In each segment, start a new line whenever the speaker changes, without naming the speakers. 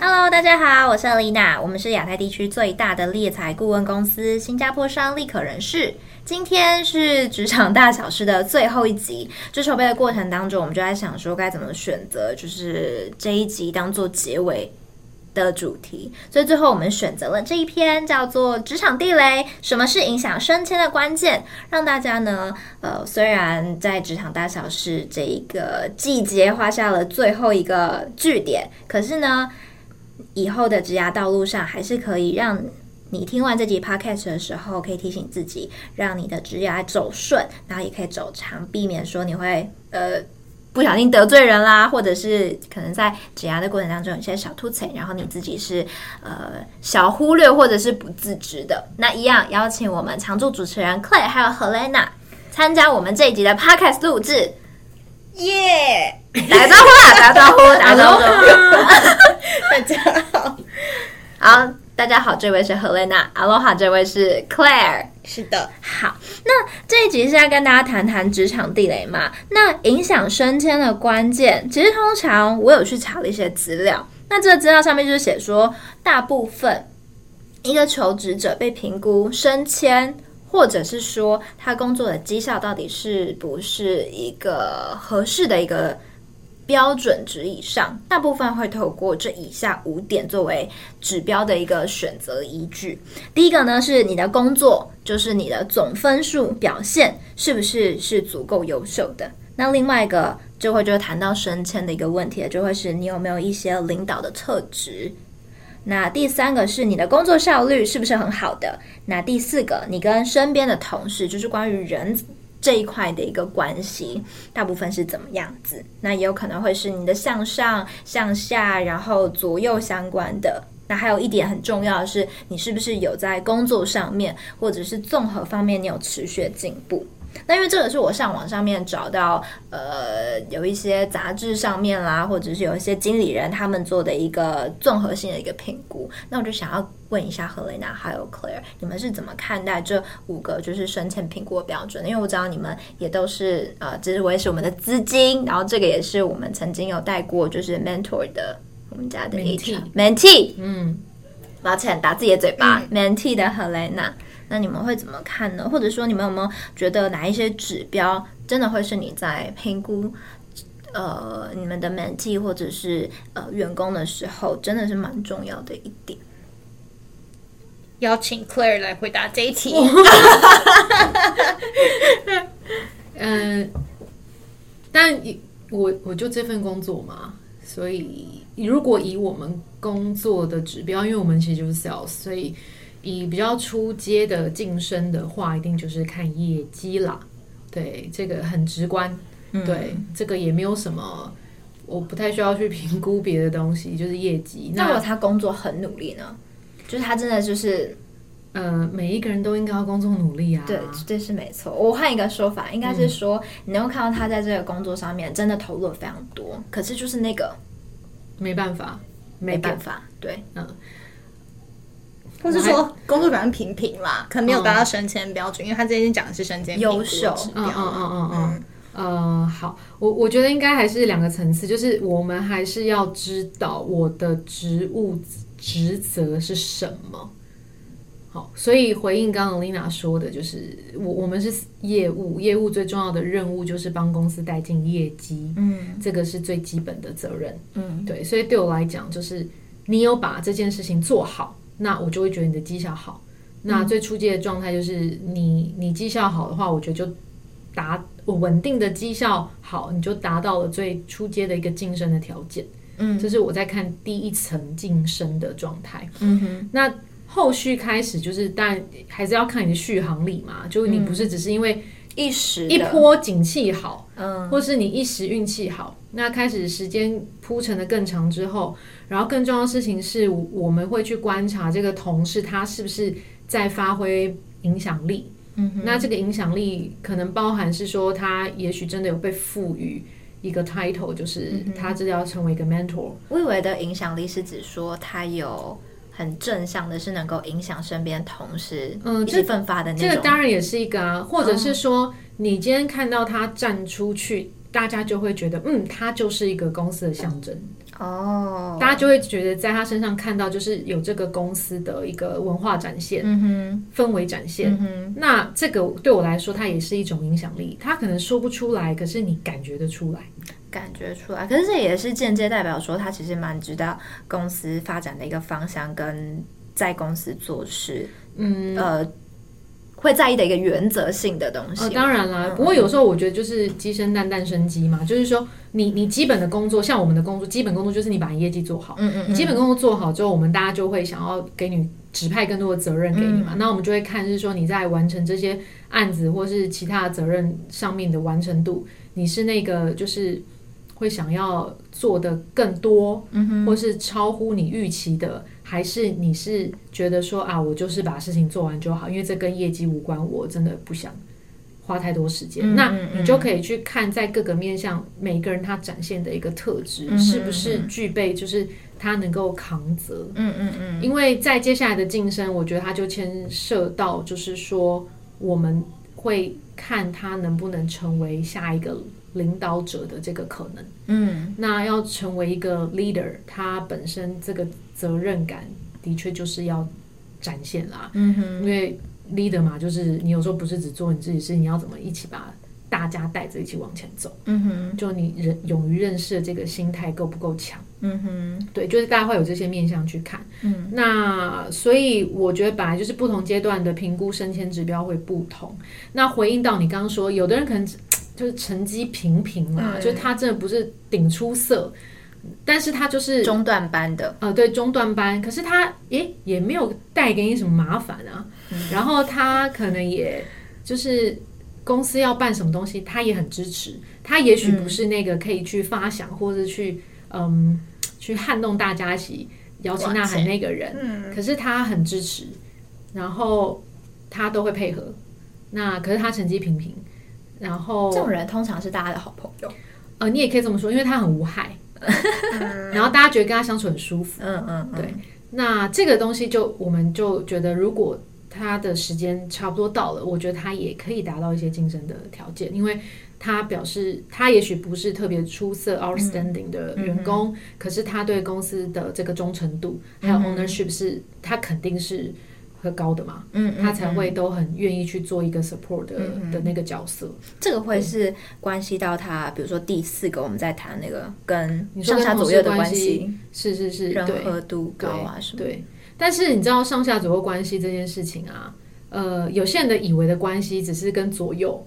Hello，大家好，我是 Alina，我们是亚太地区最大的猎才顾问公司——新加坡商立可人事。今天是职场大小事的最后一集，就筹备的过程当中，我们就在想说该怎么选择，就是这一集当做结尾的主题。所以最后我们选择了这一篇，叫做《职场地雷：什么是影响升迁的关键》，让大家呢，呃，虽然在职场大小事这一个季节画下了最后一个句点，可是呢，以后的职涯道路上还是可以让。你听完这集 podcast 的时候，可以提醒自己，让你的职业走顺，然后也可以走长，避免说你会呃不小心得罪人啦，或者是可能在解压的过程当中有些小凸槌，然后你自己是呃小忽略或者是不自知的。那一样邀请我们常驻主持人 Claire 还有 Helena 参加我们这一集的 podcast 录制，
耶、
yeah!！打个招呼啦，打个招呼，打个招呼，
大家好，
好。大家好，这位是 Helena，Aloha，这位是 Claire。
是的，
好，那这一集是要跟大家谈谈职场地雷嘛？那影响升迁的关键，其实通常我有去查了一些资料，那这个资料上面就是写说，大部分一个求职者被评估升迁，或者是说他工作的绩效到底是不是一个合适的一个。标准值以上，大部分会透过这以下五点作为指标的一个选择依据。第一个呢，是你的工作，就是你的总分数表现是不是是足够优秀的。那另外一个就会就谈到升迁的一个问题了，就会是你有没有一些领导的特质。那第三个是你的工作效率是不是很好的。那第四个，你跟身边的同事，就是关于人。这一块的一个关系，大部分是怎么样子？那也有可能会是你的向上、向下，然后左右相关的。那还有一点很重要的是，你是不是有在工作上面，或者是综合方面，你有持续进步？那因为这个是我上网上面找到，呃，有一些杂志上面啦，或者是有一些经理人他们做的一个综合性的一个评估。那我就想要问一下 Helena 还有 Claire，你们是怎么看待这五个就是升迁评估的标准？因为我知道你们也都是呃，这是我也是我们的资金，然后这个也是我们曾经有带过就是 mentor 的我们家的 HR mentee，嗯，抱歉打自己的嘴巴、嗯、mentee 的 Helena。那你们会怎么看呢？或者说，你们有没有觉得哪一些指标真的会是你在评估呃你们的 mentee 或者是呃员工的时候，真的是蛮重要的一点？
邀请 Claire 来回答这一题。
嗯，但我我就这份工作嘛，所以如果以我们工作的指标，因为我们其实就是 sales，所以。以比较初阶的晋升的话，一定就是看业绩啦。对，这个很直观。嗯、对，这个也没有什么，我不太需要去评估别的东西，就是业绩。
那如果他工作很努力呢？就是他真的就是，
呃，每一个人都应该要工作努力啊。
对，这是没错。我换一个说法，应该是说，嗯、你能够看到他在这个工作上面真的投入了非常多，可是就是那个
没办法，
没办法。对，嗯。
或是说工作表现平平啦，可能没有达到升迁标准，嗯，因为他之前讲的是升迁优秀指标。嗯嗯嗯嗯嗯。
呃，好，我我觉得应该还是两个层次，就是我们还是要知道我的职务职责是什么。好，所以回应刚刚 Lina 说的，就是我我们是业务，业务最重要的任务就是帮公司带进业绩，嗯，这个是最基本的责任，嗯，对，所以对我来讲，就是你有把这件事情做好。那我就会觉得你的绩效好。那最初阶的状态就是你你绩效好的话，我觉得就达我稳定的绩效好，你就达到了最初阶的一个晋升的条件。嗯，这是我在看第一层晋升的状态。嗯哼，那后续开始就是，但还是要看你的续航力嘛。就你不是只是因为一时一波景气好，嗯，或是你一时运气好。那开始时间铺陈的更长之后，然后更重要的事情是，我们会去观察这个同事他是不是在发挥影响力。嗯，那这个影响力可能包含是说，他也许真的有被赋予一个 title，就是他真的要成为一个 mentor。
我以为的影响力是指说他有很正向的，是能够影响身边同事，嗯，一起奋发的那种。
这个当然也是一个啊，或者是说，你今天看到他站出去，大家就会觉得，嗯，他就是一个公司的象征。哦，大家就会觉得在他身上看到就是有这个公司的一个文化展现，嗯哼，氛围展现。嗯哼，那这个对我来说，它也是一种影响力。他可能说不出来，可是你感觉得出来，
感觉出来。可是这也是间接代表说，他其实蛮知道公司发展的一个方向跟在公司做事，嗯呃。会在意的一个原则性的东西。
呃，当然啦，不过有时候我觉得就是鸡生蛋，蛋生鸡嘛，就是说你你基本的工作，像我们的工作，基本工作就是你把你业绩做好。嗯嗯。你基本工作做好之后，我们大家就会想要给你指派更多的责任给你嘛。那我们就会看，是说你在完成这些案子或是其他的责任上面的完成度，你是那个就是会想要做的更多，嗯哼，或是超乎你预期的。还是你是觉得说啊，我就是把事情做完就好，因为这跟业绩无关，我真的不想花太多时间。嗯嗯嗯，那你就可以去看在各个面向，每个人他展现的一个特质，是不是具备，就是他能够扛责。嗯嗯嗯。因为在接下来的晋升，我觉得他就牵涉到，就是说我们会看他能不能成为下一个领导者的这个可能。嗯。那要成为一个 leader，他本身这个。责任感的确就是要展现啦，嗯哼，因为 leader 嘛，就是你有时候不是只做你自己事，你要怎么一起把大家带着一起往前走，嗯哼，就你人勇于认识的这个心态够不够强，嗯哼，对，就是大家会有这些面向去看，嗯，那所以我觉得本来就是不同阶段的评估升迁指标会不同，那回应到你刚刚说，有的人可能就是成绩平平嘛，嗯，就是他真的不是顶出色。但是他就是
中段班的，
呃，对，中段班。可是他，诶，也没有带给你什么麻烦啊。嗯、然后他可能也就是公司要办什么东西，他也很支持。他也许不是那个可以去发想、嗯、或者去嗯去撼动大家一起摇旗呐喊那个人。嗯、可是他很支持，然后他都会配合。那可是他成绩平平，然后
这种人通常是大家的好朋友。
呃，你也可以这么说，因为他很无害。然后大家觉得跟他相处很舒服，嗯嗯，对。那这个东西就我们就觉得，如果他的时间差不多到了，我觉得他也可以达到一些晋升的条件，因为他表示他也许不是特别出色 outstanding 的员工，可是他对公司的这个忠诚度还有 ownership 是，他肯定是。会高的嘛，嗯，他才会都很愿意去做一个 support 的、嗯、的那个角色。
这个会是关系到他，比如说第四个我们在谈那个跟上下左右的关系，
是是是，
人和度高啊什么。
对，但是你知道上下左右关系这件事情啊，呃，有些人的以为的关系只是跟左右，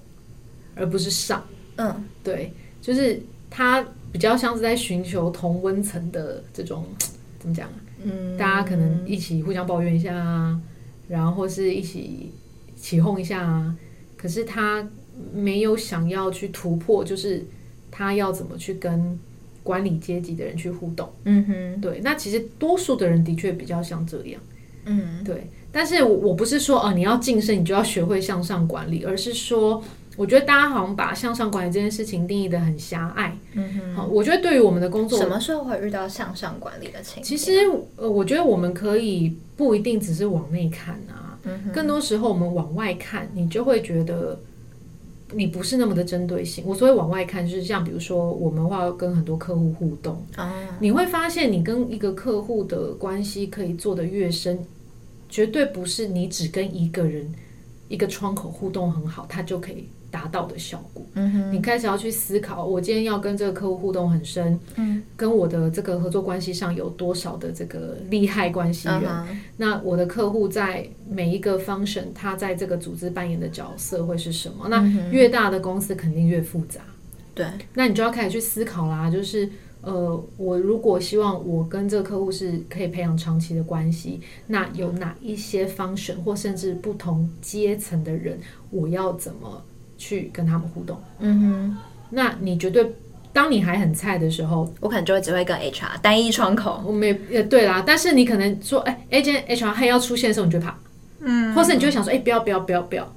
而不是上。嗯，对，就是他比较像是在寻求同温层的这种怎么讲？嗯，大家可能一起互相抱怨一下啊。然后或是一起起哄一下啊，可是他没有想要去突破，就是他要怎么去跟管理阶级的人去互动。嗯哼，对，那其实多数的人的确比较像这样。嗯，对。但是我不是说哦，你要晋升你就要学会向上管理，而是说。我觉得大家好像把向上管理这件事情定义的很狭隘。嗯哼，好，我觉得对于我们的工作，
什么时候会遇到向上管理的情况？
其实，呃，我觉得我们可以不一定只是往内看啊，嗯哼，更多时候我们往外看，你就会觉得你不是那么的针对性。我所谓往外看，就是像比如说，我们话要跟很多客户互动，啊，你会发现你跟一个客户的关系可以做得越深，绝对不是你只跟一个人一个窗口互动很好，他就可以。达到的效果，嗯哼，你开始要去思考，我今天要跟这个客户互动很深，嗯，跟我的这个合作关系上有多少的这个利害关系人？嗯、那我的客户在每一个 function，他在这个组织扮演的角色会是什么？嗯、那越大的公司肯定越复杂，
对，
那你就要开始去思考啦，就是呃，我如果希望我跟这个客户是可以培养长期的关系，那有哪一些 function 或甚至不同阶层的人，我要怎么？去跟他们互动，嗯哼，那你绝对，当你还很菜的时候，
我可能就会只会跟 HR 单一窗口，
我没也对啦，但是你可能说，哎，A 间 HR 还要出现的时候，你就怕，嗯，或是你就会想说，哎，不要不要不要不要，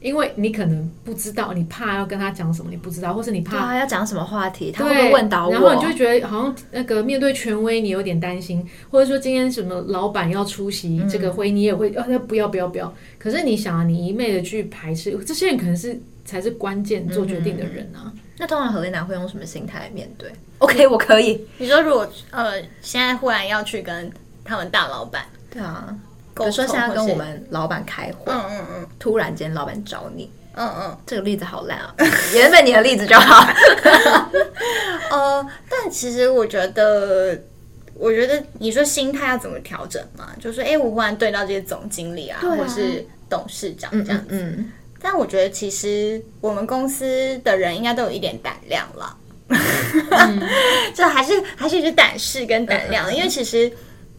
因为你可能不知道，你怕要跟他讲什么，你不知道，或是你怕、
啊、要讲什么话题，他会问到我，
然后你就觉得好像那个面对权威，你有点担心，或者说今天什么老板要出席这个会，你也会啊，不要不要不要。可是你想啊，你一昧的去排斥，这些人可能是才是关键做决定的人啊。嗯、
那通常 Helena 会用什么心态来面对？OK，我可以。
你说如果呃，现在忽然要去跟他们大老板，
对啊。比如说现在跟我们老板开会，嗯嗯嗯，突然间老板找你，嗯嗯，这个例子好烂啊，原本你的例子就好。
呃，但其实我觉得，我觉得你说心态要怎么调整嘛？就是说，哎，我忽然对到这些总经理啊，啊或是董事长这样子，嗯，嗯，但我觉得其实我们公司的人应该都有一点胆量了，嗯、就还是还是一直胆识跟胆量，因为其实。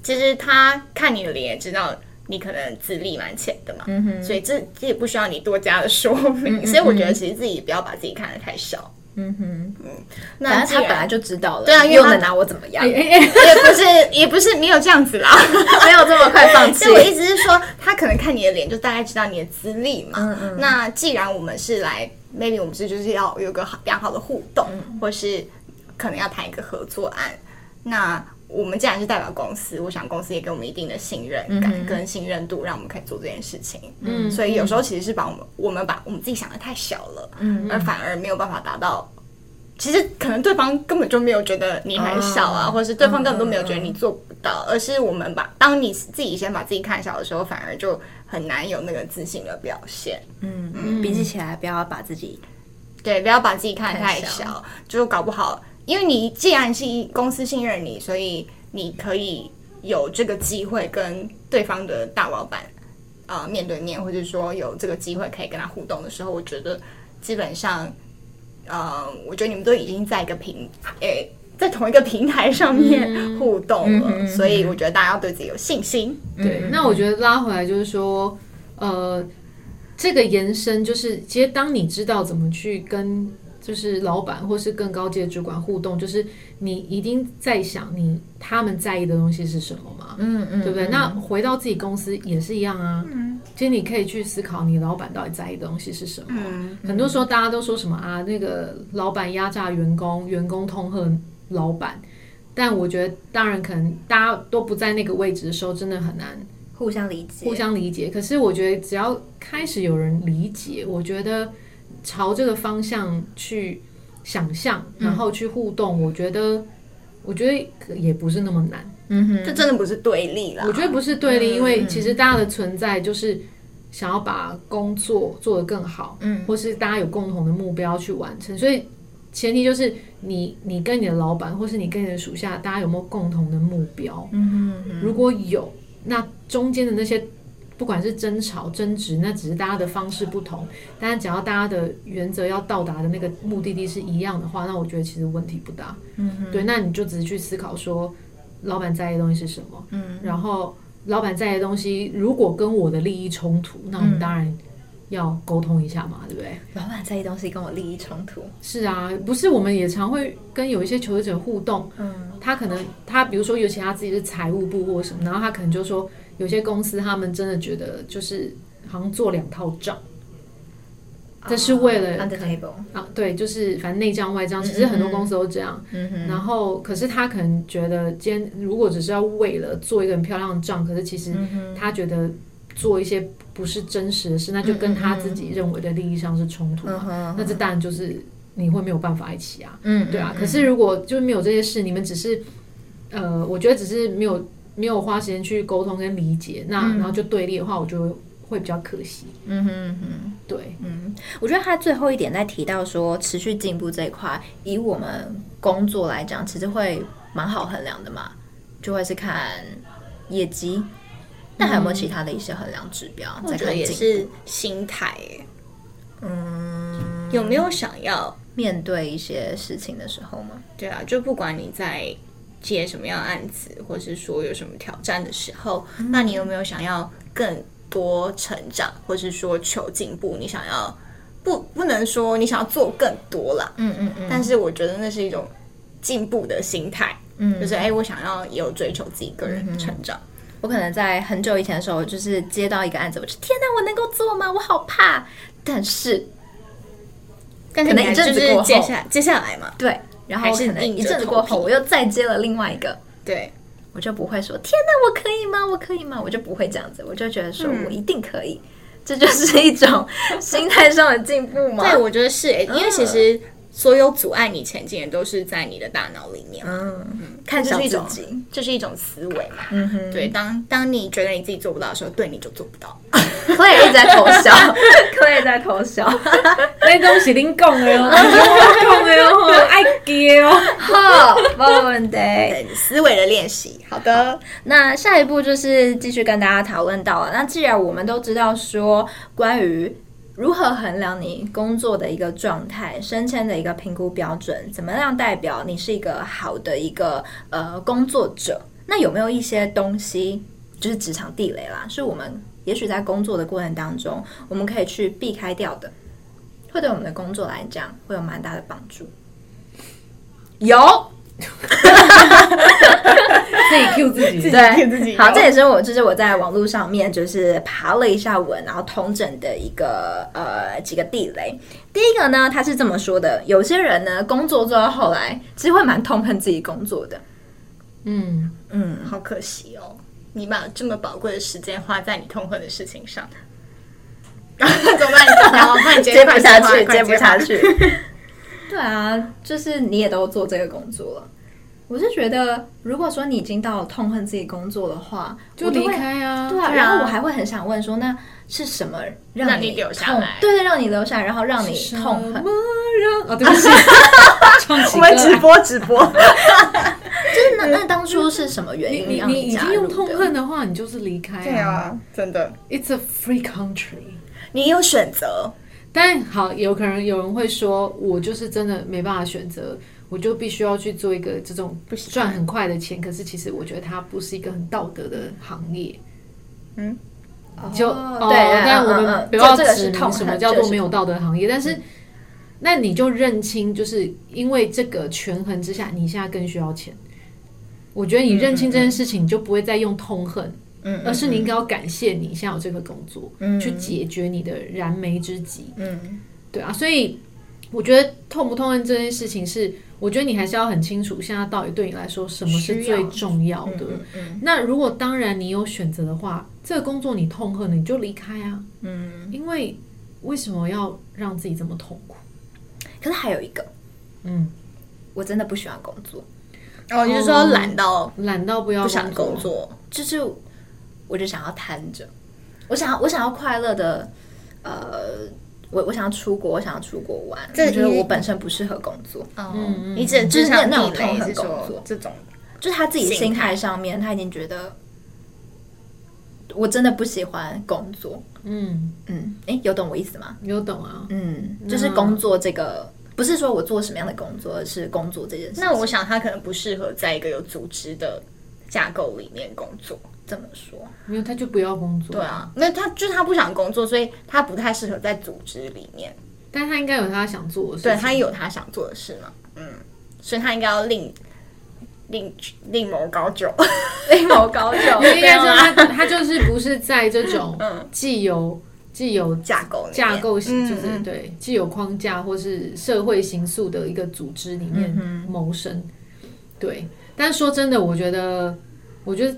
其实他看你的脸也知道你可能资历蛮浅的嘛，所以这这也不需要你多加的说明。所以我觉得其实自己不要把自己看得太小。嗯哼，
嗯，那他本来就知道了，
对啊，
又能拿我怎么样？
也不是也不是没有这样子啦，
没有这么快放弃。
我意思是说，他可能看你的脸就大概知道你的资历嘛。嗯嗯。那既然我们是来，maybe 我们是就是要有个良好的互动，嗯、或是可能要谈一个合作案，那。我们既然是代表公司，我想公司也给我们一定的信任感跟信任度，让我们可以做这件事情。嗯，所以有时候其实是把我们我们把我们自己想的太小了，嗯，而反而没有办法达到。其实可能对方根本就没有觉得你很小啊，或者是对方根本都没有觉得你做不到，而是我们把当你自己先把自己看小的时候，反而就很难有那个自信的表现。
嗯嗯，比起起来，不要把自己
对，不要把自己看太小，就搞不好。因为你既然是公司信任你，所以你可以有这个机会跟对方的大老板啊、呃、面对面，或者说有这个机会可以跟他互动的时候，我觉得基本上，呃，我觉得你们都已经在一个平诶，在同一个平台上面互动了，嗯、所以我觉得大家要对自己有信心。
对，那我觉得拉回来就是说，呃，这个延伸就是，其实当你知道怎么去跟。就是老板或是更高阶主管互动，就是你一定在想你他们在意的东西是什么嘛？嗯嗯，对不对？嗯、那回到自己公司也是一样啊。嗯，其实你可以去思考你老板到底在意的东西是什么。嗯，很多时候大家都说什么啊，那个老板压榨员工，员工痛恨老板。但我觉得，当然可能大家都不在那个位置的时候，真的很难
互相理解，
互相理解。可是我觉得，只要开始有人理解，我觉得。朝这个方向去想象，然后去互动，嗯、我觉得，我觉得也不是那么难。
嗯哼，这真的不是对立啦。
我觉得不是对立，嗯、因为其实大家的存在就是想要把工作做得更好，嗯，或是大家有共同的目标去完成。所以前提就是你，你跟你的老板，或是你跟你的属下，大家有没有共同的目标？嗯哼，如果有，那中间的那些。不管是争吵、争执，那只是大家的方式不同。但是只要大家的原则要到达的那个目的地是一样的话，那我觉得其实问题不大。嗯哼，对，那你就只是去思考说，老板在意的东西是什么？嗯，然后老板在意的东西如果跟我的利益冲突，那我们当然要沟通一下嘛，对不对？
老板在意东西跟我利益冲突，
是啊，不是我们也常会跟有一些求职者互动。嗯，他可能他比如说，尤其他自己是财务部或什么，然后他可能就说。有些公司他们真的觉得就是好像做两套账，这是为了啊，对，就是反正内账外账，其实很多公司都这样。然后，可是他可能觉得，今天如果只是要为了做一个很漂亮的账，可是其实他觉得做一些不是真实的事，那就跟他自己认为的利益上是冲突嘛。那这当然就是你会没有办法一起啊。嗯，对啊。可是如果就是没有这些事，你们只是呃，我觉得只是没有。没有花时间去沟通跟理解，那然后就对立的话，我就会比较可惜。嗯哼嗯哼，对，
嗯，我觉得他最后一点在提到说持续进步这一块，以我们工作来讲，其实会蛮好衡量的嘛，就会是看业绩。那还有没有其他的一些衡量指标？在看
也是心态。嗯，有没有想要
面对一些事情的时候吗？
对啊，就不管你在。接什么样的案子，或是说有什么挑战的时候，嗯、那你有没有想要更多成长，或是说求进步？你想要不不能说你想要做更多啦，嗯嗯嗯。但是我觉得那是一种进步的心态，嗯，就是哎、欸，我想要也有追求自己个人的成长。嗯
我可能在很久以前的时候，就是接到一个案子，我就天哪，我能够做吗？我好怕。但是，
但是
可能一阵子过后，
接下接下来嘛，
对，然后可能一阵子过后，我又再接了另外一个，
对，
我就不会说天哪，我可以吗？我可以吗？我就不会这样子，我就觉得说我一定可以，嗯、这就是一种 心态上的进步嘛。
对，我觉得是、欸，因为其实。所有阻碍你前进的都是在你的大脑里面。
嗯，看
这是一种，这是一种思维嘛。嗯哼，对。当当你觉得你自己做不到的时候，对，你就做不到。
可以一直在偷笑，可以在偷笑。
那东西您讲的哦，讲的哦，爱记哦。
好，没问题。
思维的练习。好的，
那下一步就是继续跟大家讨论到了。那既然我们都知道说关于。如何衡量你工作的一个状态？升迁的一个评估标准，怎么样代表你是一个好的一个呃工作者？那有没有一些东西，就是职场地雷啦，是我们也许在工作的过程当中，我们可以去避开掉的，会对我们的工作来讲会有蛮大的帮助？
有。
自己 Q 自己，
对，自己。好，这也是我，就是我在网络上面就是爬了一下文，然后通整的一个呃几个地雷。第一个呢，他是这么说的：有些人呢，工作做到后来，其实会蛮痛恨自己工作的。
嗯
嗯，好可惜哦，你把这么宝贵的时间花在你痛恨的事情上，怎么办？然后快接
不下去，接不下去。对啊，就是你也都做这个工作了。我是觉得，如果说你已经到了痛恨自己工作的话，
就离开啊。
对啊，然后我还会很想问说，那是什么让你
留下来？
对对，让你留下来，然后让你痛恨。
什么让？哦，对不起，
我们直播直播。
就是那那当初是什么原因让
你你已经用痛恨的话，你就是离开。
对啊，真的。
It's a free country，
你有选择。
但好，有可能有人会说，我就是真的没办法选择。我就必须要去做一个这种赚很快的钱，可是其实我觉得它不是一个很道德的行业。
嗯，
就哦，对，但我们不要指明什么叫做没有道德行业，但是那你就认清，就是因为这个权衡之下，你现在更需要钱。我觉得你认清这件事情，你就不会再用痛恨，嗯，而是你应该要感谢你现在有这个工作，嗯，去解决你的燃眉之急，嗯，对啊，所以我觉得痛不痛恨这件事情是。我觉得你还是要很清楚，现在到底对你来说什么是最重要的。嗯嗯、那如果当然你有选择的话，这个工作你痛恨，你就离开啊。嗯，因为为什么要让自己这么痛苦？
可是还有一个，嗯，我真的不喜欢工作。
哦，你是说懒到
懒到不要
不想工作？
就是我就想要瘫着，我想要我想要快乐的，呃。我我想要出国，我想要出国玩。这我觉得我本身不适合工作。
嗯，你只就是那种痛恨工作，这种
就是他自己心态上面，他已经觉得我真的不喜欢工作。嗯嗯，哎，有懂我意思吗？
有懂啊。
嗯，就是工作这个，不是说我做什么样的工作，而是工作这件事。
那我想他可能不适合在一个有组织的架构里面工作。
这么说，
没有他就不要工作。
对啊，那他就是他不想工作，所以他不太适合在组织里面。
但他应该有他想做的事，
对，他有他想做的事嘛。嗯，所以他应该要另另另谋高就，
另谋高就。
应该说他他就是不是在这种 既有既有
架构
架构型，就是对既有框架或是社会形塑的一个组织里面谋生。对，但说真的，我觉得，我觉得。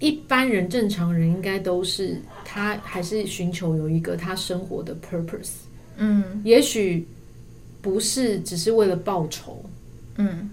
一般人、正常人应该都是他还是寻求有一个他生活的 purpose，嗯，也许不是只是为了报酬，嗯，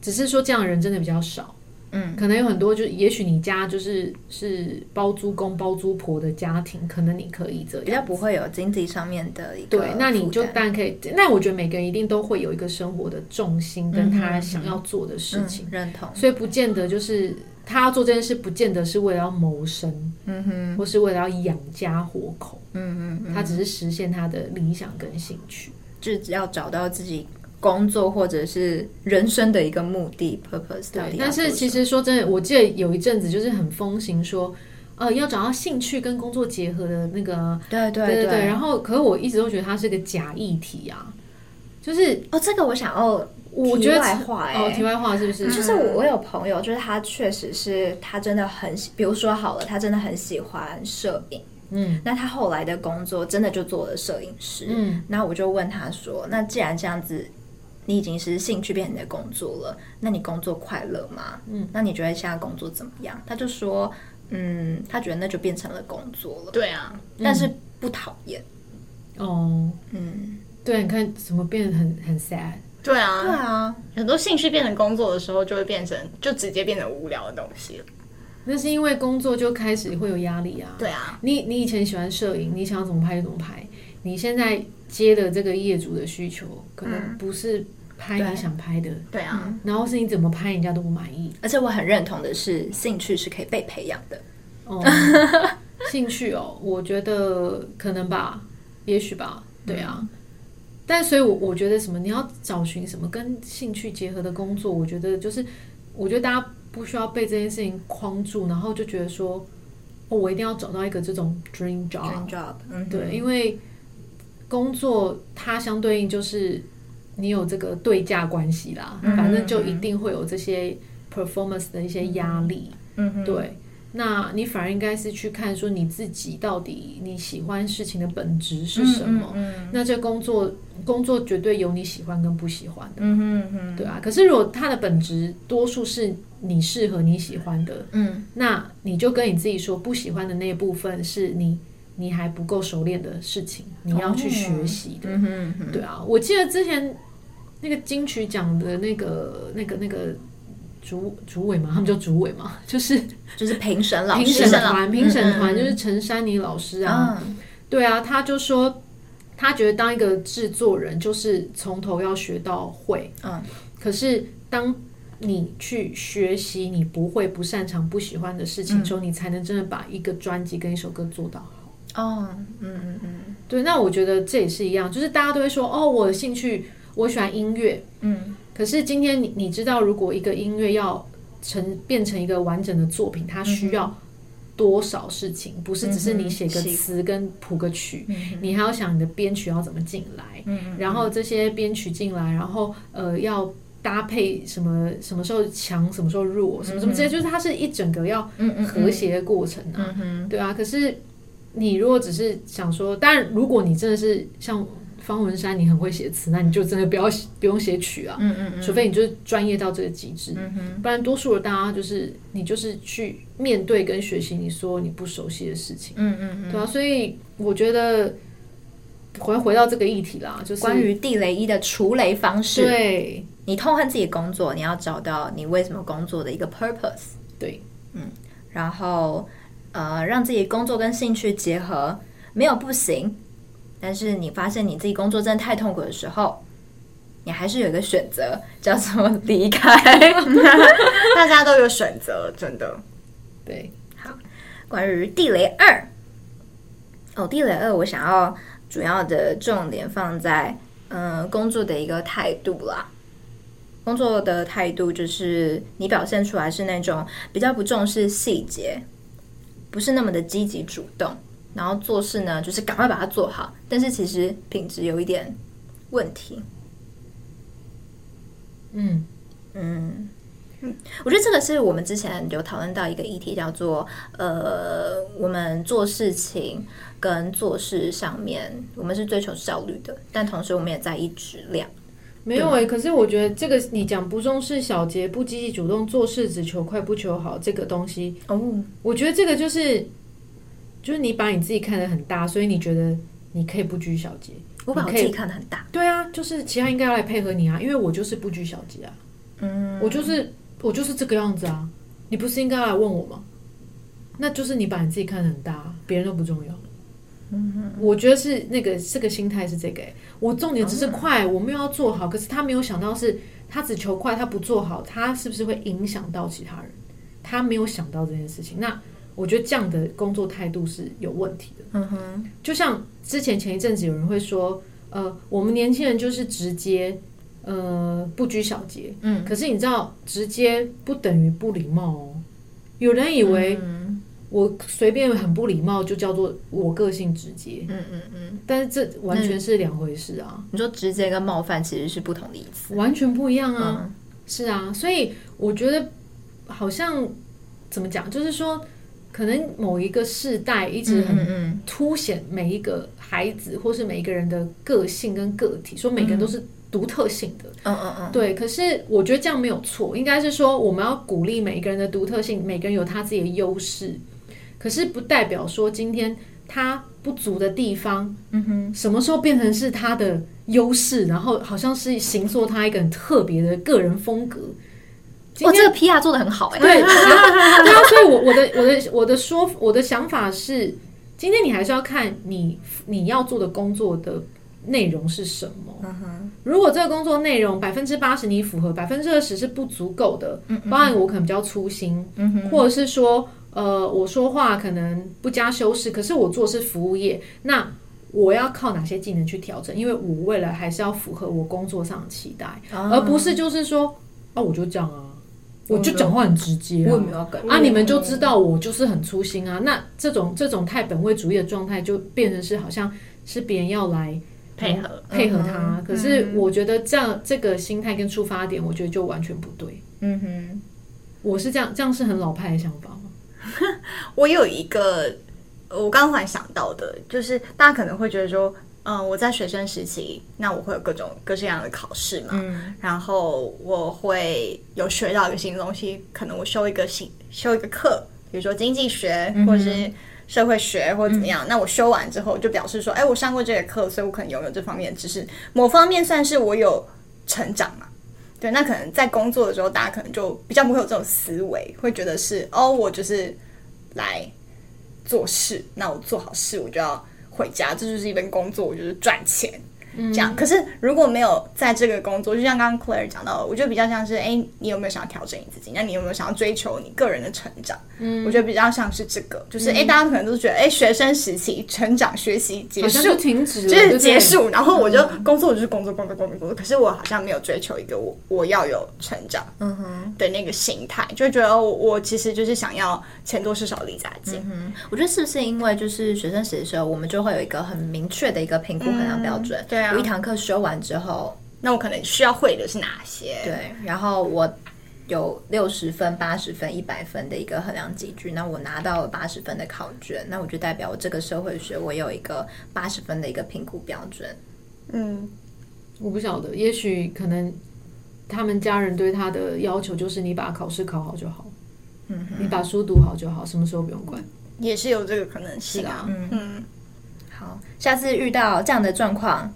只是说这样的人真的比较少，嗯，可能有很多就也许你家就是是包租公包租婆的家庭，可能你可以这样，
比较不会有经济上面的一个
对，那你就当然可以。那我觉得每个人一定都会有一个生活的重心跟他想要做的事情，
认同，
所以不见得就是。他要做这件事，不见得是为了要谋生，嗯哼，或是为了要养家活口，嗯嗯，他只是实现他的理想跟兴趣，
就只要找到自己工作或者是人生的一个目的 purpose。对，
但是其实说真的，我记得有一阵子就是很风行说，呃，要找到兴趣跟工作结合的那个，
对对对对。
然后，可是我一直都觉得它是个假议题啊，就是
哦，这个我想要。
我觉得题
外话哎、欸，
哦，题外话是不是？
就是我我有朋友，就是他确实是他真的很喜，比如说好了，他真的很喜欢摄影，嗯，那他后来的工作真的就做了摄影师。嗯，那我就问他说：“那既然这样子，你已经是兴趣变成你的工作了，那你工作快乐吗？嗯，那你觉得现在工作怎么样？”他就说：“嗯，他觉得那就变成了工作了。”
对啊，
但是不讨厌。
哦，嗯，对，你看怎么变得很很 sad。
对啊，
对啊，
很多兴趣变成工作的时候，就会变成就直接变成无聊的东西了。
那是因为工作就开始会有压力啊。
对啊，
你你以前喜欢摄影，你想要怎么拍就怎么拍。你现在接的这个业主的需求，可能不是拍你想拍的。
对啊，
然后是你怎么拍人家都不满意。
而且我很认同的是，兴趣是可以被培养的。
哦，兴趣哦，我觉得可能吧，也许吧。对啊。嗯但所以，我我觉得什么，你要找寻什么跟兴趣结合的工作，我觉得就是，我觉得大家不需要被这件事情框住，然后就觉得说，哦，我一定要找到一个这种 dream job。
dream job，嗯，
对，因为工作它相对应就是你有这个对价关系啦，嗯，反正就一定会有这些 performance 的一些压力，嗯，对。那你反而应该是去看说你自己到底你喜欢事情的本质是什么？嗯嗯嗯、那这工作工作绝对有你喜欢跟不喜欢的，嗯嗯嗯、对啊。可是如果它的本质多数是你适合你喜欢的，嗯，那你就跟你自己说，不喜欢的那一部分是你你还不够熟练的事情，你要去学习的，哦嗯嗯、对啊。我记得之前那个金曲奖的那个那个那个。主主委嘛，他们叫主委嘛，就是
就是评审老
师，评审团，评审团就是陈珊妮老师啊，嗯、对啊，他就说他觉得当一个制作人就是从头要学到会，嗯，可是当你去学习你不会、不擅长、不喜欢的事情之后，嗯、你才能真的把一个专辑跟一首歌做到好。哦，嗯嗯嗯，对，那我觉得这也是一样，就是大家都会说，哦，我的兴趣，我喜欢音乐，嗯。可是今天你你知道，如果一个音乐要成变成一个完整的作品，它需要多少事情？不是只是你写个词跟谱个曲，你还要想你的编曲要怎么进来，然后这些编曲进来，然后呃要搭配什么什么时候强，什么时候弱，什么什么这些，就是它是一整个要和谐的过程啊，对啊。可是你如果只是想说，当然如果你真的是像。方文山，你很会写词，那你就真的不要不用写曲啊，嗯嗯嗯，除非你就是专业到这个极致，嗯哼，不然多数的大家就是你就是去面对跟学习你说你不熟悉的事情，嗯嗯嗯，对啊，所以我觉得回回到这个议题啦，就是
关于地雷一的除雷方式。
对，
你痛恨自己的工作，你要找到你为什么工作的一个 purpose。
对，
嗯，然后呃，让自己工作跟兴趣结合，没有不行。但是你发现你自己工作真的太痛苦的时候，你还是有一个选择，叫做离开。
大家都有选择，真的。
对，
好。关于地雷二，哦，地雷二，我想要主要的重点放在嗯、呃、工作的一个态度啦。工作的态度就是你表现出来是那种比较不重视细节，不是那么的积极主动。然后做事呢，就是赶快把它做好，但是其实品质有一点问题。嗯嗯嗯，我觉得这个是我们之前有讨论到一个议题，叫做呃，我们做事情跟做事上面，我们是追求效率的，但同时我们也在意质量。
没有诶、欸，可是我觉得这个你讲不重视小节，不积极主动，做事只求快不求好，这个东西哦，我觉得这个就是。就是你把你自己看得很大，所以你觉得你可以不拘小节。
我把我自己看得很大。
对啊，就是其他应该要来配合你啊，因为我就是不拘小节啊。嗯，我就是我就是这个样子啊。你不是应该来问我吗？那就是你把你自己看得很大，别人都不重要。嗯哼，我觉得是那个这个心态是这个、欸。我重点只是快，我没有要做好，可是他没有想到是他只求快，他不做好，他是不是会影响到其他人？他没有想到这件事情。那。我觉得这样的工作态度是有问题的。嗯哼，就像之前前一阵子有人会说，呃，我们年轻人就是直接，呃，不拘小节。嗯，可是你知道，直接不等于不礼貌哦。有人以为我随便很不礼貌就叫做我个性直接。嗯嗯嗯，但是这完全是两回事啊。
你说直接跟冒犯其实是不同的意思，
完全不一样啊。嗯，是啊，所以我觉得好像怎么讲，就是说。可能某一个世代一直很凸显每一个孩子或是每一个人的个性跟个体，说每个人都是独特性的。
嗯嗯嗯，
对。可是我觉得这样没有错，应该是说我们要鼓励每一个人的独特性，每个人有他自己的优势。可是不代表说今天他不足的地方，嗯哼，什么时候变成是他的优势，然后好像是形塑他一个很特别的个人风格。
哇，这个 PR 做的很好哎、欸！
对，对啊，所以我我的我的我的说我的想法是，今天你还是要看你你要做的工作的内容是什么。嗯哼，如果这个工作内容百分之八十你符合，百分之二十是不足够的。嗯，当然我可能比较粗心，嗯哼，或者是说，呃，我说话可能不加修饰，可是我做的是服务业，那我要靠哪些技能去调整？因为我未来还是要符合我工作上的期待，嗯、而不是就是说，啊，我就这样啊。我就讲话很直接啊，
我没有改
啊，你们就知道我就是很粗心啊。那这种这种太本位主义的状态，就变成是好像是别人要来
配合
配合他。可是我觉得这样这个心态跟出发点，我觉得就完全不对。嗯哼，我是这样，这样是很老派的想法吗？
我有一个，我刚刚突然想到的，就是大家可能会觉得说。嗯，我在学生时期，那我会有各种各式各样的考试嘛，嗯，然后我会有学到一个新的东西，可能我修一个新修一个课，比如说经济学或者是社会学或者怎么样，嗯，那我修完之后就表示说，哎，我上过这个课，所以我可能拥有这方面的知识，某方面算是我有成长嘛。对，那可能在工作的时候，大家可能就比较不会有这种思维，会觉得是哦，我就是来做事，那我做好事，我就要。回家，这就是一份工作，我就是赚钱，这样。可是如果没有在这个工作，就像刚刚 Claire 讲到的，我觉得比较像是，哎，你有没有想要调整你自己？那你有没有想要追求你个人的成长？嗯，我觉得比较像是这个，就是哎，大家可能都觉得，哎，学生时期成长学习结束
就停止，
就是结束，然后我就工作我就是工作，工作，工作，工作。可是我好像没有追求一个我我要有成长，嗯哼的那个心态，就觉得我我其实就是想要钱多事少离家近。
嗯，我觉得是不是因为就是学生时的时候，我们就会有一个很明确的一个评估衡量标准？
对啊，
我一堂课修完之后，
那我可能需要会的是哪些？
对，然后我。有六十分、八十分、一百分的一个衡量级距，那我拿到了八十分的考卷，那我就代表我这个社会学我有一个八十分的一个评估标准。
嗯，我不晓得，也许可能他们家人对他的要求就是你把考试考好就好，嗯哼，你把书读好就好，什么时候不用管，
也是有这个可能性啊。嗯
嗯，好，下次遇到这样的状况，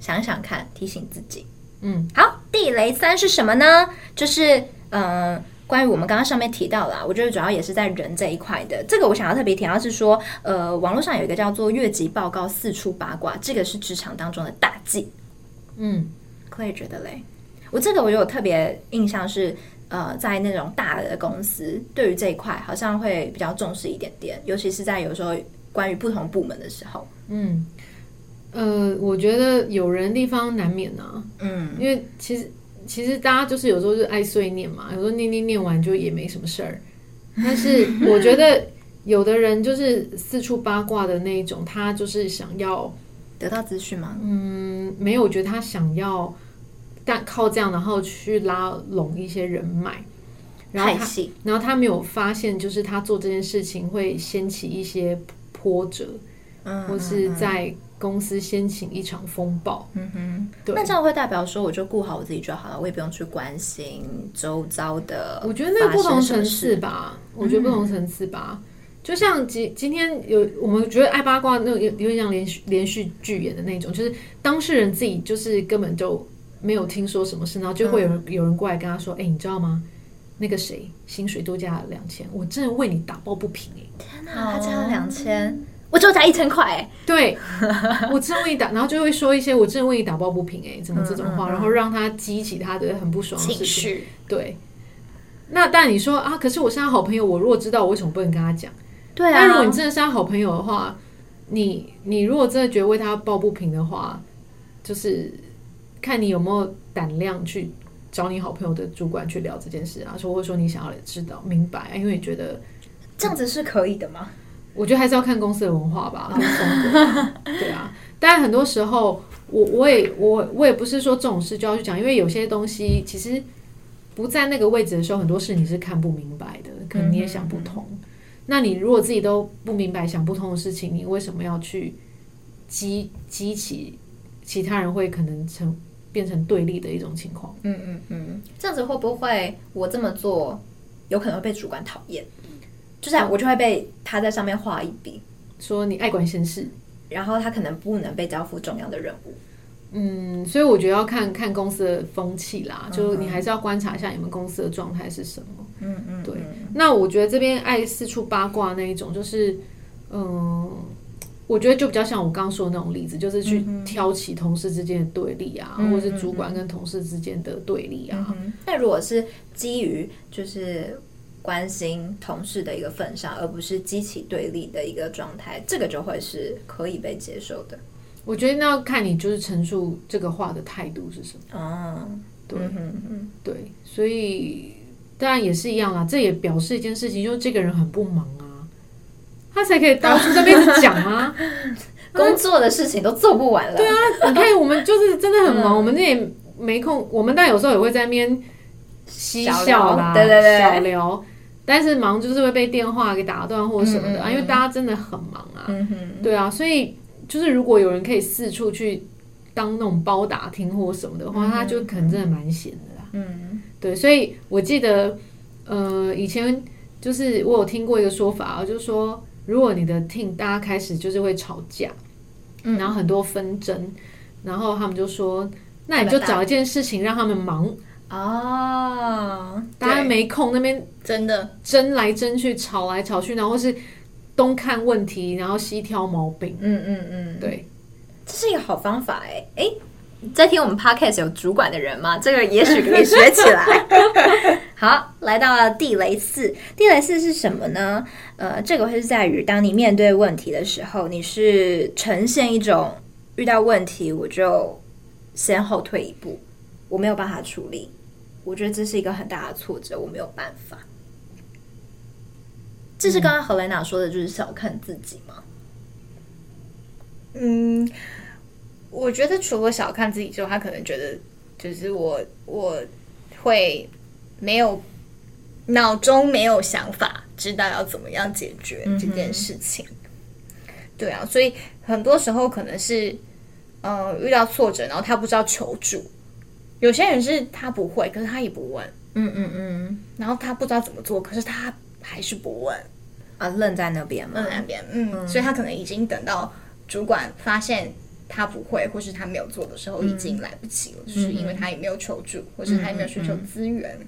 想想看，提醒自己。嗯，好，地雷三是什么呢？就是嗯、呃，关于我们刚刚上面提到啦，我觉得主要也是在人这一块的。这个我想要特别提到是说，呃，网络上有一个叫做越级报告、四处八卦，这个是职场当中的大忌。嗯，可以觉得嘞，我这个我有特别印象是，呃，在那种大的公司，对于这一块好像会比较重视一点点，尤其是在有时候关于不同部门的时候，嗯。
呃，我觉得有人的地方难免啊，嗯，因为其实其实大家就是有时候就爱碎念嘛，有时候念念念完就也没什么事儿。但是我觉得有的人就是四处八卦的那一种，他就是想要
得到资讯吗？
嗯，没有，我觉得他想要但靠这样然后去拉拢一些人脉，然后他然后他没有发现，就是他做这件事情会掀起一些波折，嗯，或是在。公司掀起一场风暴，嗯哼，对，
那这样会代表说，我就顾好我自己就好了，我也不用去关心周遭的。
我觉得那不同层次吧，我觉得不同层次吧。嗯、就像今今天有我们觉得爱八卦，那种有有点像连续连续剧演的那种，就是当事人自己就是根本就没有听说什么事，然后就会有人、嗯、有人过来跟他说：“哎、欸，你知道吗？那个谁薪水多加了两千，我真的为你打抱不平哎、
欸！天哪，他加了两千。”我就加一千块，哎，
对，我真为你打，然后就会说一些我真为你打抱不平，哎，怎么这种话，然后让他激起他的很不爽的情绪。对，那但你说啊，可是我是他好朋友，我如果知道，我为什么不能跟他讲？
对啊，
但如果你真的是他好朋友的话，你你如果真的觉得为他抱不平的话，就是看你有没有胆量去找你好朋友的主管去聊这件事啊，说或者说你想要知道明白，因为你觉得
这样子是可以的吗？
我觉得还是要看公司的文化吧，跟风格。对啊，但很多时候，我我也我我也不是说这种事就要去讲，因为有些东西其实不在那个位置的时候，很多事你是看不明白的，可能你也想不通。那你如果自己都不明白、想不通的事情，你为什么要去激激起其他人会可能成变成对立的一种情况？
嗯嗯嗯，这样子会不会我这么做有可能会被主管讨厌？就是我就会被他在上面画一笔，
说你爱管闲事，
然后他可能不能被交付重要的任务。
嗯，所以我觉得要看看公司的风气啦，就你还是要观察一下你们公司的状态是什么。嗯嗯，对。那我觉得这边爱四处八卦那一种，就是嗯，我觉得就比较像我刚刚说的那种例子，就是去挑起同事之间的对立啊，或者是主管跟同事之间的对立啊。
那如果是基于就是关心同事的一个份上，而不是激起对立的一个状态，这个就会是可以被接受的。
我觉得那要看你就是陈述这个话的态度是什么。
哦，
对，嗯对，所以当然也是一样啦。这也表示一件事情，就是这个人很不忙啊，他才可以到处在那边讲啊，
工作的事情都做不完了。
对啊，你看我们就是真的很忙，我们那也没空。我们但有时候也会在那边嬉笑啦，
对对对，
小聊。但是忙就是会被电话给打断或什么的啊，因为大家真的很忙啊。嗯，对啊，所以。就是如果有人可以四处去当那种包打听或什么的话，他就可能真的蛮闲的啦。嗯，对，所以我记得，呃，以前就是我有听过一个说法啊，就是说，如果你的 team 大家开始就是会吵架，嗯，然后很多纷争，然后他们就说，那你就找一件事情让他们忙
哦，
大家没空那边真的争来争去，吵来吵去，然后是。东看问题，然后西挑毛病。
嗯嗯嗯，
对，
这是一个好方法哎哎，在听我们 podcast 有主管的人吗？这个也许可以学起来。好，来到了地雷四，地雷四是什么呢？呃，这个会是在于当你面对问题的时候，你是呈现一种遇到问题我就先后退一步，我没有办法处理。我觉得这是一个很大的挫折，我没有办法。这是刚刚何雷娜说的，就是小看自己吗？
嗯，我觉得除了小看自己之后，他可能觉得就是我我会没有脑中没有想法，知道要怎么样解决这件事情。嗯、对啊，所以很多时候可能是呃遇到挫折，然后他不知道求助。有些人是他不会，可是他也不问。
嗯嗯嗯，
然后他不知道怎么做，可是他。还是不问。
啊，愣在那边嘛，
愣在那边，嗯，嗯，所以他可能已经等到主管发现他不会或是他没有做的时候，已经来不及了，嗯、就是因为他也没有求助，嗯、或是他也没有寻求资源，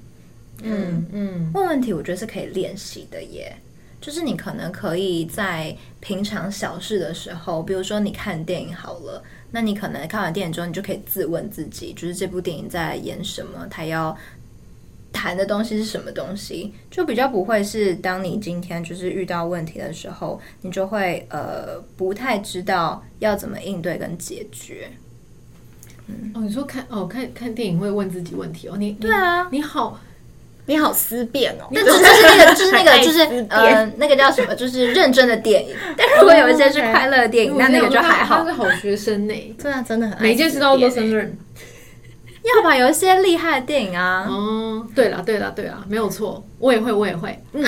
嗯。嗯，问问题我觉得是可以练习的耶，就是你可能可以在平常小事的时候，比如说你看电影好了，那你可能看完电影之后，你就可以自问自己，就是这部电影在演什么，他要。谈的东西是什么东西，就比较不会是当你今天就是遇到问题的时候，你就会呃不太知道要怎么应对跟解决。
嗯，哦，你说看哦看看电影会问自己问题哦，你
对啊，
你好，
你好思辨哦，
但就是那个 就是那个就是呃那个叫什么，就是认真的电影。但如果有一些是快乐的电影，那那个就还好。
他是好学生呢，
对啊，真的很
每件事都都胜任。
要吧，有一些厉害的电影啊。
哦，对了，对了，对了，没有错，我也会，我也会。嗯，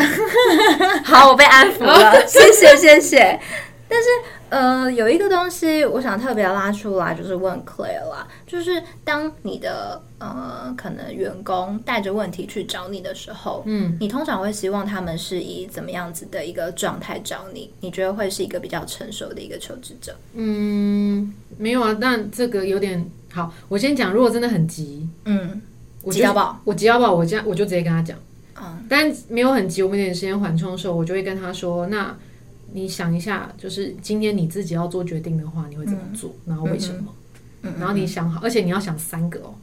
好，我被安抚了，谢谢，谢谢。但是，呃，有一个东西我想特别拉出来，就是问 Claire 啦，就是当你的呃可能员工带着问题去找你的时候，嗯，你通常会希望他们是以怎么样子的一个状态找你？你觉得会是一个比较成熟的一个求职者？
嗯，没有啊，但这个有点。好，我先讲。如果真的很急，嗯，
我急要报，
我急要报，我这样我就直接跟他讲。嗯，但没有很急，我们有点时间缓冲的时候，我就会跟他说：“那你想一下，就是今天你自己要做决定的话，你会怎么做？然后为什么？嗯，然后你想好，而且你要想三个哦，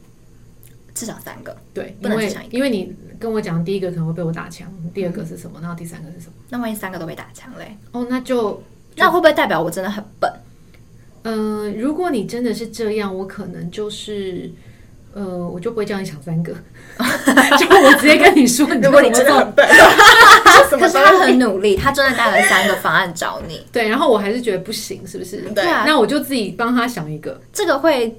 至少三个。
对，因为因为你跟我讲第一个可能会被我打枪，第二个是什么？然后第三个是什么？
那万一三个都被打枪嘞？
哦，那就
那会不会代表我真的很笨？
嗯、呃，如果你真的是这样，我可能就是，呃，我就不会叫你想三个，就我直接跟你说，
如果你真的很笨，可是他很努力，他真的带了三个方案找你，
对，然后我还是觉得不行，是不是？
对啊，
那我就自己帮他想一个，
这个会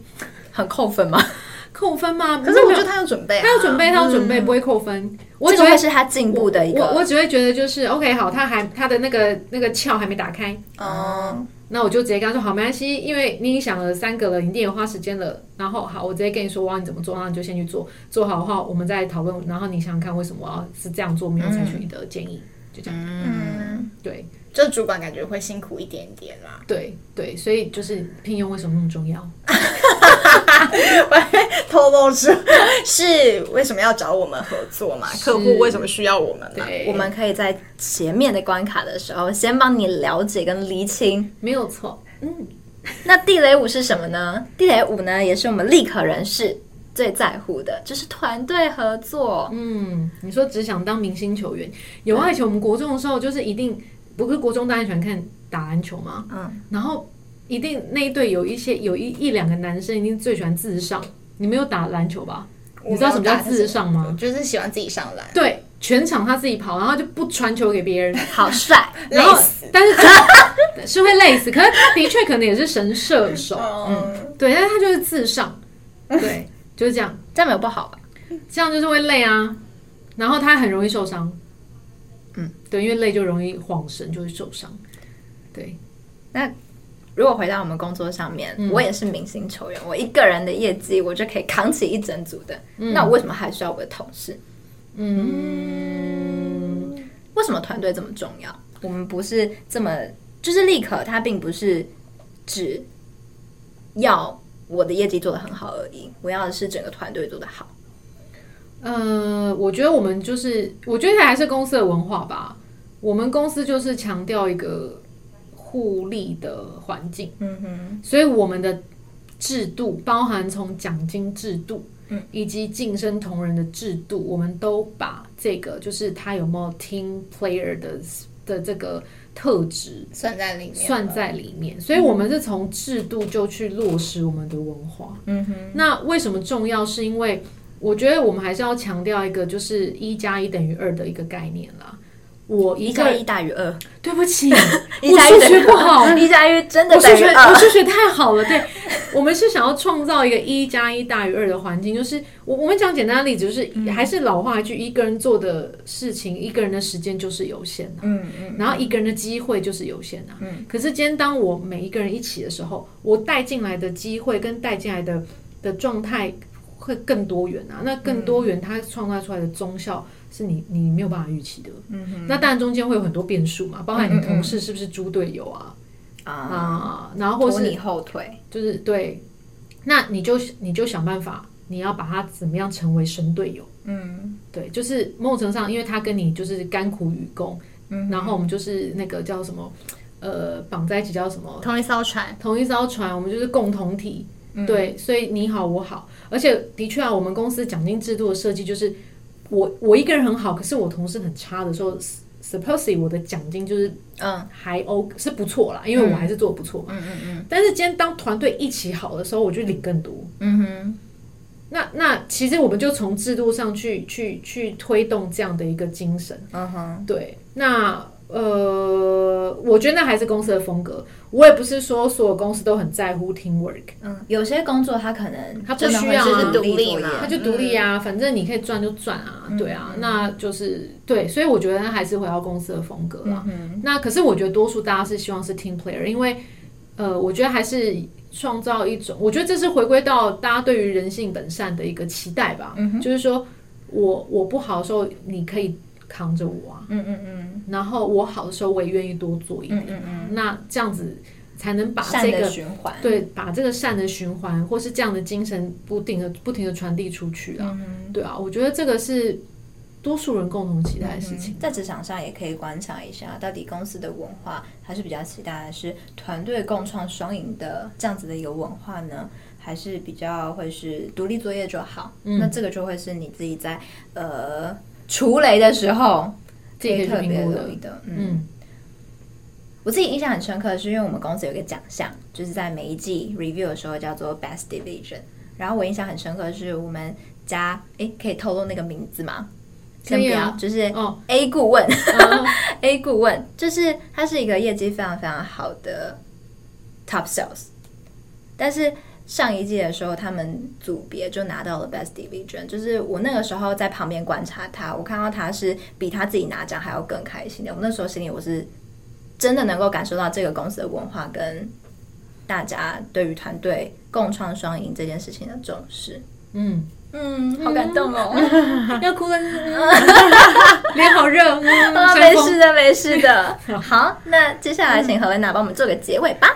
很扣分吗？
扣分吗？
可是我觉得他有准备、啊，
他有准备，他有准备，不会扣分。
嗯、
我
只会是他进步的一个。
我我只会觉得就是 OK，好，他还他的那个那个窍还没打开，
哦、嗯，
那我就直接跟他说好，没关系，因为你已经想了三个了，你一定也花时间了。然后好，我直接跟你说我要你怎么做，然后你就先去做，做好的话我们再讨论。然后你想想看为什么我要是这样做，没有采取你的建议，嗯、就这样。
嗯，
对。
就主管感觉会辛苦一点点啦，
对对，所以就是聘用为什么那么重要？
透露出是为什么要找我们合作嘛？客户为什么需要我们嘛？
我们可以在前面的关卡的时候，先帮你了解跟厘清，
没有错。嗯，
那地雷五是什么呢？地雷五呢，也是我们立可人士最在乎的，就是团队合作。
嗯，你说只想当明星球员，有啊，以前我们国中的时候就是一定。不是国中大家喜欢看打篮球吗？嗯，然后一定那一队有一些有一一两个男生一定最喜欢自上。你没有打篮球吧？你知道什么叫自上吗？
就是喜欢自己上篮。
对，全场他自己跑，然后就不传球给别人，
好帅，
累死。但是是会累死，可是他的确可能也是神射手。嗯，对，但是他就是自上，对，就是这样。
这样没有不好吧？
这样就是会累啊，然后他很容易受伤。嗯，对，因为累就容易晃神，就会受伤。对，
那如果回到我们工作上面，嗯、我也是明星球员，我一个人的业绩我就可以扛起一整组的。嗯、那我为什么还需要我的同事？嗯，为什么团队这么重要？我们不是这么就是立可，他并不是只要我的业绩做得很好而已，我要的是整个团队做得好。
呃，我觉得我们就是，我觉得还是公司的文化吧。我们公司就是强调一个互利的环境，嗯哼。所以我们的制度，包含从奖金制度，嗯，以及晋升同仁的制度，我们都把这个就是他有没有 team player 的的这个特质
算在里面，
算在里面。所以我们是从制度就去落实我们的文化，嗯哼。那为什么重要？是因为我觉得我们还是要强调一个，就是一加一等于二的一个概念啦。我一加
一大于二，
对不起，我数学不好，
一加一真的
我数学我数学太好了。对，我们是想要创造一个一加一大于二的环境，就是我我们讲简单的例子，就是还是老话一句，一个人做的事情，一个人的时间就是有限的，嗯嗯，然后一个人的机会就是有限的，嗯。可是今天当我每一个人一起的时候，我带进来的机会跟带进来的的状态。会更多元啊，那更多元，它创造出来的综效是你你没有办法预期的。嗯哼，那当然中间会有很多变数嘛，包含你同事是不是猪队友啊啊，啊，然后或是
拖你后腿，
就是对，那你就你就想办法，你要把他怎么样成为神队友？嗯，对，就是某种程度上，因为他跟你就是甘苦与共，嗯，然后我们就是那个叫什么呃绑在一起叫什么？
同一艘船，
同一艘船，我们就是共同体。对，所以你好我好，而且的确啊，我们公司奖金制度的设计就是，我我一个人很好，可是我同事很差的时候，supposedly 我的奖金就是嗯还 OK 是不错啦，因为我还是做的不错嘛。嗯嗯嗯。但是今天当团队一起好的时候，我就领更多。嗯哼。那那其实我们就从制度上去去去推动这样的一个精神。嗯哼。对，那。呃，我觉得那还是公司的风格。我也不是说所有公司都很在乎 teamwork。
嗯，有些工作他可能
他不需要啊，
独立嘛，
他就独立啊，嗯、反正你可以赚就赚啊，嗯、对啊，那就是对，所以我觉得那还是回到公司的风格啊。嗯、那可是我觉得多数大家是希望是 team player，因为呃，我觉得还是创造一种，我觉得这是回归到大家对于人性本善的一个期待吧。嗯，就是说我我不好的时候，你可以。扛着我啊，嗯嗯嗯，然后我好的时候我也愿意多做一点，嗯嗯，那这样子才能把这个
循环，
对，把这个善的循环，或是这样的精神不停的不停的传递出去啊，对啊，我觉得这个是多数人共同期待的事情。
在职场上也可以观察一下，到底公司的文化还是比较期待的是团队共创双赢的这样子的一个文化呢，还是比较会是独立作业就好？那这个就会是你自己在呃。除雷的时候，自己特别留意的。嗯，我自己印象很深刻的是，因为我们公司有一个奖项，就是在每一季 review 的时候叫做 Best Division。然后我印象很深刻的是，我们家诶，可以透露那个名字吗？先不要，就是 A 顾问，A 顾问，就是他是一个业绩非常非常好的 Top Sales，但是。上一季的时候，他们组别就拿到了 Best Division，就是我那个时候在旁边观察他，我看到他是比他自己拿奖还要更开心的。我那时候心里我是真的能够感受到这个公司的文化跟大家对于团队共创双赢这件事情的重视。嗯嗯，好感动哦，
要哭了，脸好热。
啊，没事的，没事的。好，那接下来请何文娜帮我们做个结尾吧。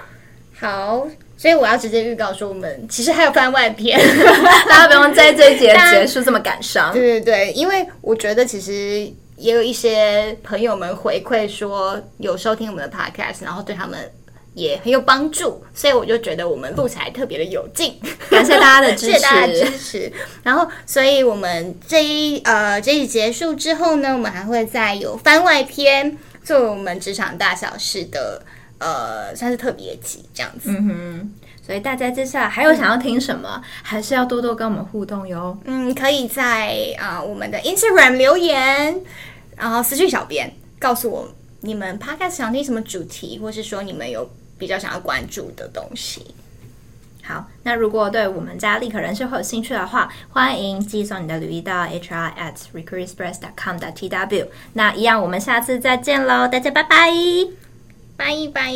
好。所以我要直接预告说，我们其实还有番外篇，
大家不用在这一节 结束这么感伤。
对对对，因为我觉得其实也有一些朋友们回馈说有收听我们的 podcast，然后对他们也很有帮助，所以我就觉得我们录起来特别的有劲。
感谢大家的支持，谢谢大家的
支持。然后，所以我们这一呃这一结束之后呢，我们还会再有番外篇，作为我们职场大小事的。呃，算是特别集这样子，
嗯哼，所以大家接下来还有想要听什么，嗯、还是要多多跟我们互动哟。
嗯，可以在啊、呃、我们的 Instagram 留言，然后私讯小编，告诉我你们 Podcast 想听什么主题，或是说你们有比较想要关注的东西。
好，那如果对我们家立可人生会有兴趣的话，欢迎寄送你的履历到 HR at recruitexpress.com 的 TW。那一样，我们下次再见喽，大家
拜拜。拜拜，